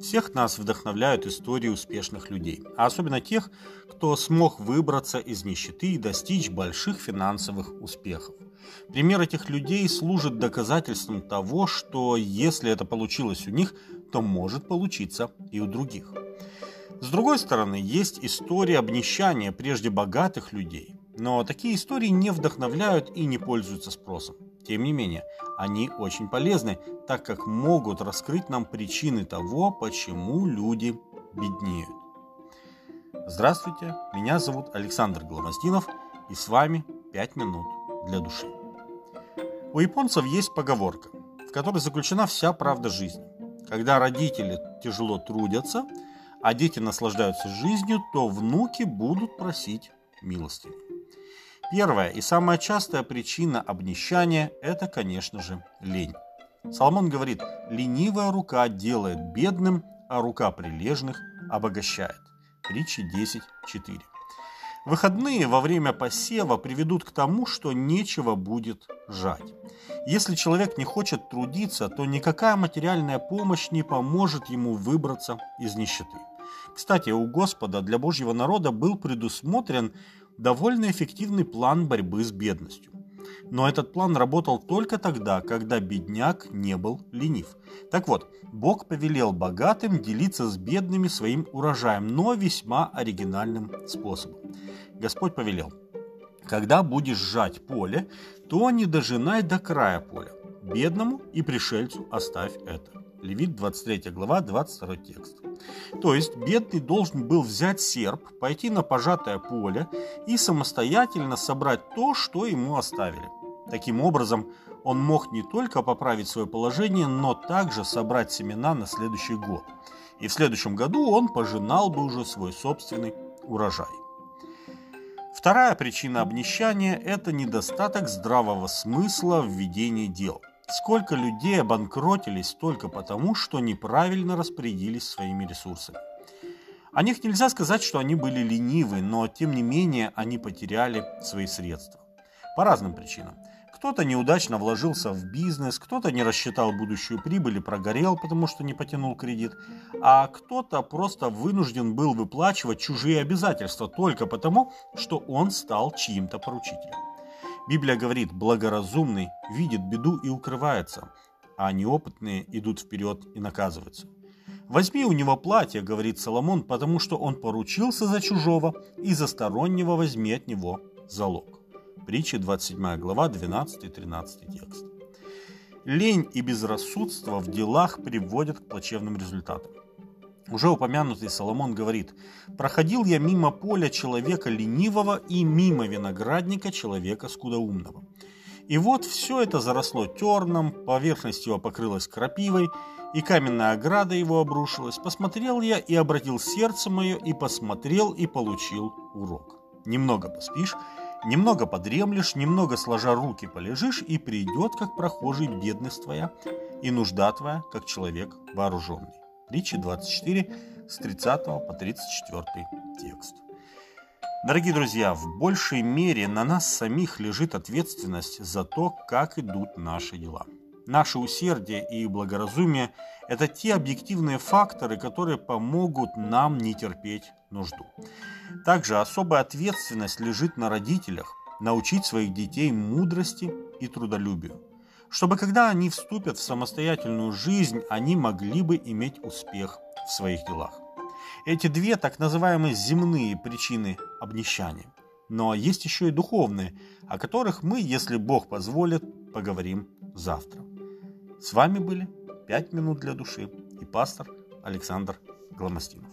Всех нас вдохновляют истории успешных людей, а особенно тех, кто смог выбраться из нищеты и достичь больших финансовых успехов. Пример этих людей служит доказательством того, что если это получилось у них, то может получиться и у других. С другой стороны, есть история обнищания прежде богатых людей, но такие истории не вдохновляют и не пользуются спросом. Тем не менее, они очень полезны, так как могут раскрыть нам причины того, почему люди беднеют. Здравствуйте, меня зовут Александр Гломоздинов, и с вами 5 минут для души. У японцев есть поговорка, в которой заключена вся правда жизни. Когда родители тяжело трудятся, а дети наслаждаются жизнью, то внуки будут просить милости. Первая и самая частая причина обнищания – это, конечно же, лень. Соломон говорит, ленивая рука делает бедным, а рука прилежных обогащает. Притчи 10.4. Выходные во время посева приведут к тому, что нечего будет жать. Если человек не хочет трудиться, то никакая материальная помощь не поможет ему выбраться из нищеты. Кстати, у Господа для Божьего народа был предусмотрен довольно эффективный план борьбы с бедностью. Но этот план работал только тогда, когда бедняк не был ленив. Так вот, Бог повелел богатым делиться с бедными своим урожаем, но весьма оригинальным способом. Господь повелел, когда будешь сжать поле, то не дожинай до края поля. Бедному и пришельцу оставь это. Левит 23 глава, 22 текст. То есть бедный должен был взять серп, пойти на пожатое поле и самостоятельно собрать то, что ему оставили. Таким образом, он мог не только поправить свое положение, но также собрать семена на следующий год. И в следующем году он пожинал бы уже свой собственный урожай. Вторая причина обнищания – это недостаток здравого смысла в ведении дел – Сколько людей обанкротились только потому, что неправильно распорядились своими ресурсами. О них нельзя сказать, что они были ленивы, но тем не менее они потеряли свои средства. По разным причинам. Кто-то неудачно вложился в бизнес, кто-то не рассчитал будущую прибыль и прогорел, потому что не потянул кредит, а кто-то просто вынужден был выплачивать чужие обязательства только потому, что он стал чьим-то поручителем. Библия говорит, благоразумный видит беду и укрывается, а неопытные идут вперед и наказываются. «Возьми у него платье», — говорит Соломон, «потому что он поручился за чужого, и за стороннего возьми от него залог». Притча 27 глава, 12-13 текст. Лень и безрассудство в делах приводят к плачевным результатам. Уже упомянутый Соломон говорит, «Проходил я мимо поля человека ленивого и мимо виноградника человека скудоумного. И вот все это заросло терном, поверхность его покрылась крапивой, и каменная ограда его обрушилась. Посмотрел я и обратил сердце мое, и посмотрел, и получил урок. Немного поспишь, немного подремлешь, немного сложа руки полежишь, и придет, как прохожий, бедность твоя, и нужда твоя, как человек вооруженный. Притча 24 с 30 по 34 текст. Дорогие друзья, в большей мере на нас самих лежит ответственность за то, как идут наши дела. Наше усердие и благоразумие – это те объективные факторы, которые помогут нам не терпеть нужду. Также особая ответственность лежит на родителях научить своих детей мудрости и трудолюбию чтобы когда они вступят в самостоятельную жизнь, они могли бы иметь успех в своих делах. Эти две так называемые земные причины обнищания. Но есть еще и духовные, о которых мы, если Бог позволит, поговорим завтра. С вами были «Пять минут для души» и пастор Александр Гломостинов.